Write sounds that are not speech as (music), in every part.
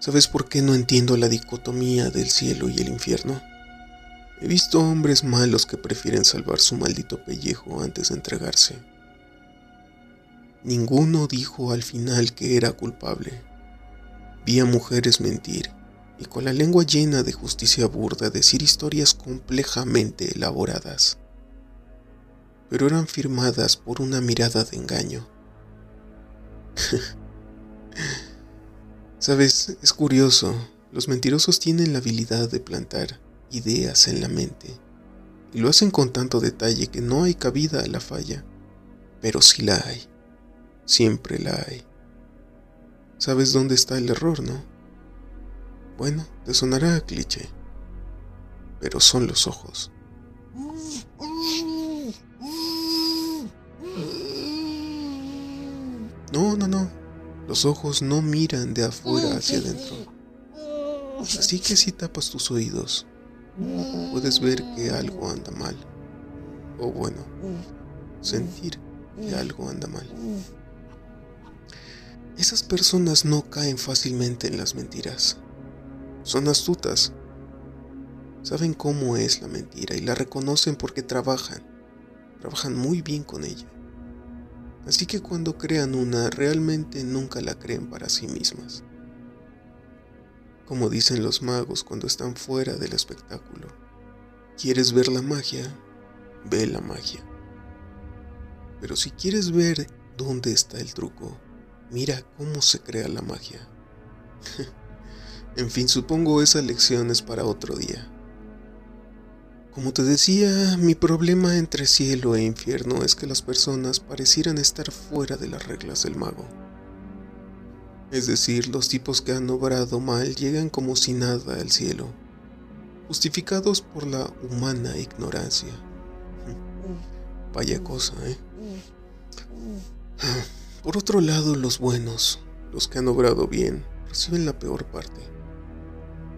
¿Sabes por qué no entiendo la dicotomía del cielo y el infierno? He visto hombres malos que prefieren salvar su maldito pellejo antes de entregarse. Ninguno dijo al final que era culpable. Vi a mujeres mentir y con la lengua llena de justicia burda decir historias complejamente elaboradas, pero eran firmadas por una mirada de engaño. (laughs) Sabes, es curioso, los mentirosos tienen la habilidad de plantar ideas en la mente y lo hacen con tanto detalle que no hay cabida a la falla, pero sí la hay, siempre la hay. ¿Sabes dónde está el error, no? Bueno, te sonará cliché, pero son los ojos. No, no, no, los ojos no miran de afuera hacia adentro. Así que si tapas tus oídos, puedes ver que algo anda mal. O bueno, sentir que algo anda mal. Esas personas no caen fácilmente en las mentiras. Son astutas. Saben cómo es la mentira y la reconocen porque trabajan. Trabajan muy bien con ella. Así que cuando crean una, realmente nunca la creen para sí mismas. Como dicen los magos cuando están fuera del espectáculo, ¿quieres ver la magia? Ve la magia. Pero si quieres ver dónde está el truco, mira cómo se crea la magia. (laughs) en fin, supongo esa lección es para otro día. Como te decía, mi problema entre cielo e infierno es que las personas parecieran estar fuera de las reglas del mago. Es decir, los tipos que han obrado mal llegan como si nada al cielo, justificados por la humana ignorancia. Vaya cosa, ¿eh? Por otro lado, los buenos, los que han obrado bien, reciben la peor parte,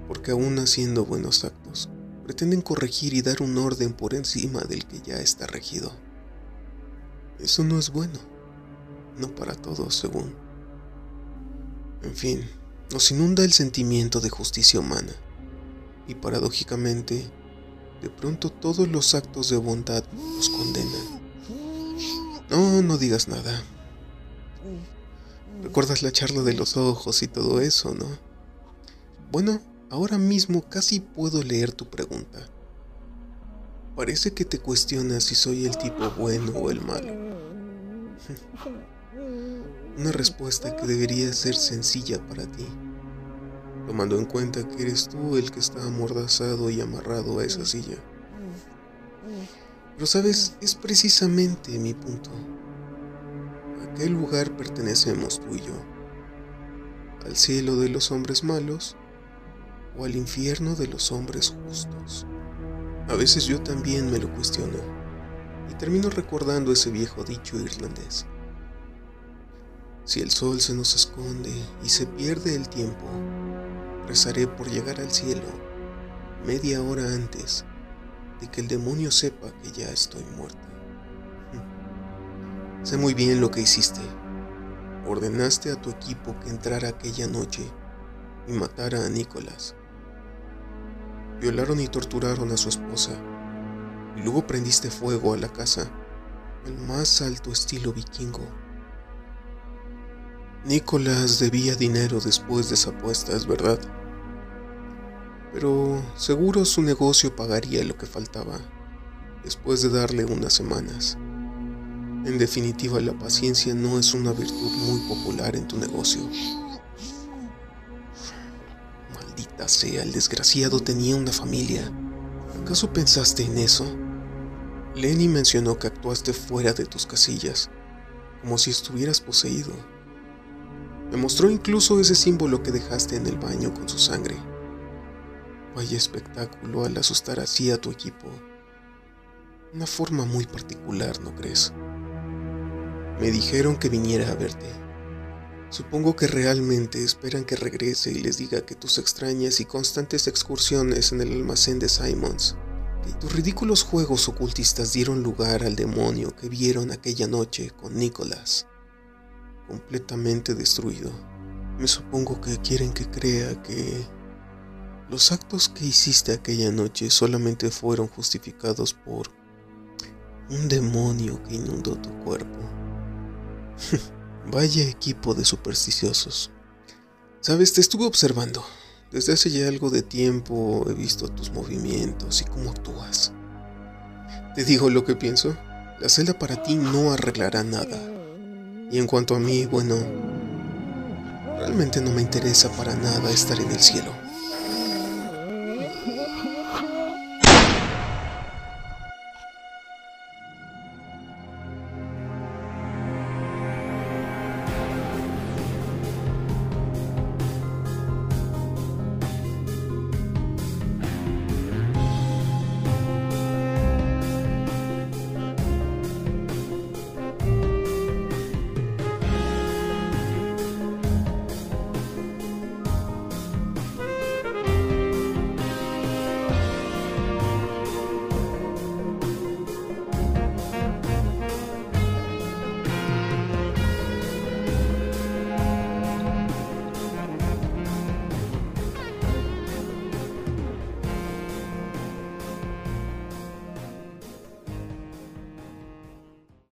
porque aún haciendo buenos actos, pretenden corregir y dar un orden por encima del que ya está regido. Eso no es bueno, no para todos, según. En fin, nos inunda el sentimiento de justicia humana, y paradójicamente, de pronto todos los actos de bondad nos condenan. No, no digas nada. ¿Recuerdas la charla de los ojos y todo eso, no? Bueno, Ahora mismo casi puedo leer tu pregunta. Parece que te cuestionas si soy el tipo bueno o el malo. (laughs) Una respuesta que debería ser sencilla para ti, tomando en cuenta que eres tú el que está amordazado y amarrado a esa silla. Pero sabes, es precisamente mi punto. ¿A qué lugar pertenecemos tú y yo? ¿Al cielo de los hombres malos o al infierno de los hombres justos. A veces yo también me lo cuestiono y termino recordando ese viejo dicho irlandés. Si el sol se nos esconde y se pierde el tiempo, rezaré por llegar al cielo media hora antes de que el demonio sepa que ya estoy muerta. Sé muy bien lo que hiciste. Ordenaste a tu equipo que entrara aquella noche y matara a Nicolás violaron y torturaron a su esposa, y luego prendiste fuego a la casa, el más alto estilo vikingo. Nicolás debía dinero después de esa apuesta, es verdad. Pero seguro su negocio pagaría lo que faltaba, después de darle unas semanas. En definitiva, la paciencia no es una virtud muy popular en tu negocio sea, el desgraciado tenía una familia. ¿Acaso pensaste en eso? Lenny mencionó que actuaste fuera de tus casillas, como si estuvieras poseído. Me mostró incluso ese símbolo que dejaste en el baño con su sangre. Vaya espectáculo al asustar así a tu equipo. Una forma muy particular, ¿no crees? Me dijeron que viniera a verte. Supongo que realmente esperan que regrese y les diga que tus extrañas y constantes excursiones en el almacén de Simons, y tus ridículos juegos ocultistas dieron lugar al demonio que vieron aquella noche con Nicholas, completamente destruido, Me supongo que quieren que crea que los actos que hiciste aquella noche solamente fueron justificados por un demonio que inundó tu cuerpo. (laughs) Vaya equipo de supersticiosos. Sabes, te estuve observando. Desde hace ya algo de tiempo he visto tus movimientos y cómo actúas. Te digo lo que pienso. La celda para ti no arreglará nada. Y en cuanto a mí, bueno, realmente no me interesa para nada estar en el cielo.